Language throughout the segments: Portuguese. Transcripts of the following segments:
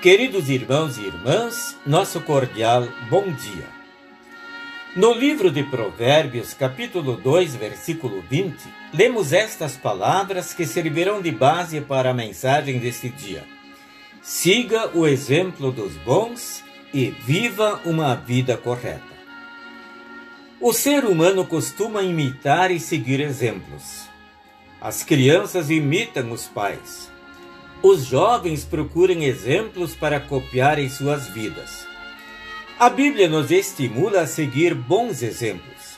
Queridos irmãos e irmãs, nosso cordial bom dia. No livro de Provérbios, capítulo 2, versículo 20, lemos estas palavras que servirão de base para a mensagem deste dia. Siga o exemplo dos bons e viva uma vida correta. O ser humano costuma imitar e seguir exemplos. As crianças imitam os pais. Os jovens procuram exemplos para copiar em suas vidas. A Bíblia nos estimula a seguir bons exemplos.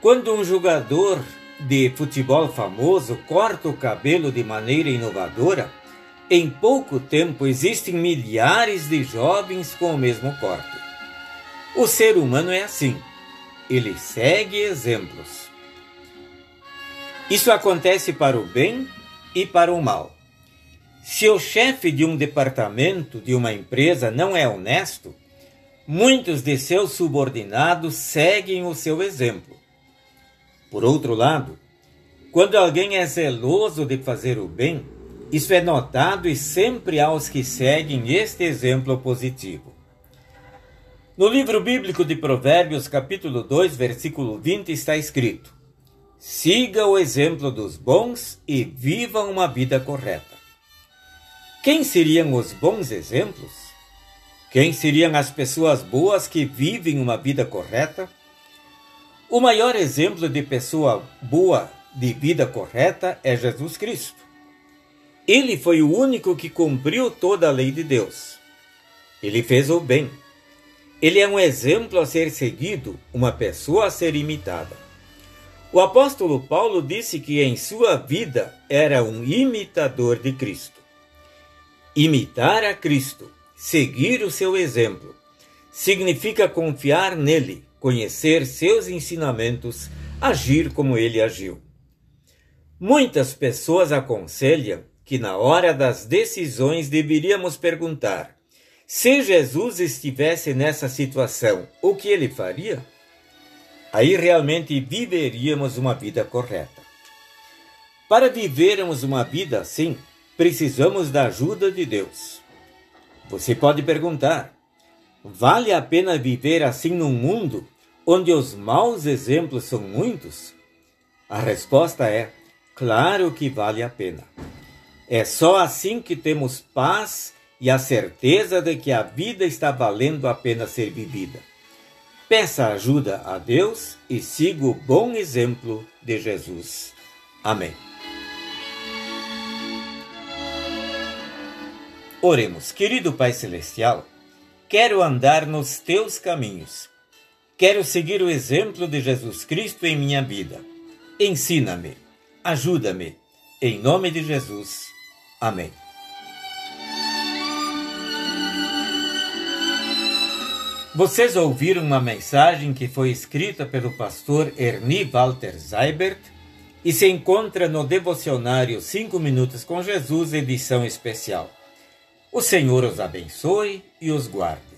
Quando um jogador de futebol famoso corta o cabelo de maneira inovadora, em pouco tempo existem milhares de jovens com o mesmo corte. O ser humano é assim. Ele segue exemplos. Isso acontece para o bem e para o mal. Se o chefe de um departamento de uma empresa não é honesto, muitos de seus subordinados seguem o seu exemplo. Por outro lado, quando alguém é zeloso de fazer o bem, isso é notado e sempre há os que seguem este exemplo positivo. No livro bíblico de Provérbios, capítulo 2, versículo 20, está escrito: Siga o exemplo dos bons e viva uma vida correta. Quem seriam os bons exemplos? Quem seriam as pessoas boas que vivem uma vida correta? O maior exemplo de pessoa boa de vida correta é Jesus Cristo. Ele foi o único que cumpriu toda a lei de Deus. Ele fez o bem. Ele é um exemplo a ser seguido, uma pessoa a ser imitada. O apóstolo Paulo disse que em sua vida era um imitador de Cristo. Imitar a Cristo, seguir o seu exemplo, significa confiar nele, conhecer seus ensinamentos, agir como ele agiu. Muitas pessoas aconselham que na hora das decisões deveríamos perguntar: se Jesus estivesse nessa situação, o que ele faria? Aí realmente viveríamos uma vida correta. Para vivermos uma vida assim, precisamos da ajuda de Deus. Você pode perguntar: vale a pena viver assim num mundo onde os maus exemplos são muitos? A resposta é: claro que vale a pena. É só assim que temos paz e a certeza de que a vida está valendo a pena ser vivida. Peça ajuda a Deus e siga o bom exemplo de Jesus. Amém. Oremos, querido Pai Celestial, quero andar nos teus caminhos. Quero seguir o exemplo de Jesus Cristo em minha vida. Ensina-me, ajuda-me. Em nome de Jesus. Amém. Vocês ouviram uma mensagem que foi escrita pelo pastor Ernie Walter Seibert e se encontra no devocionário 5 Minutos com Jesus, edição especial. O Senhor os abençoe e os guarde.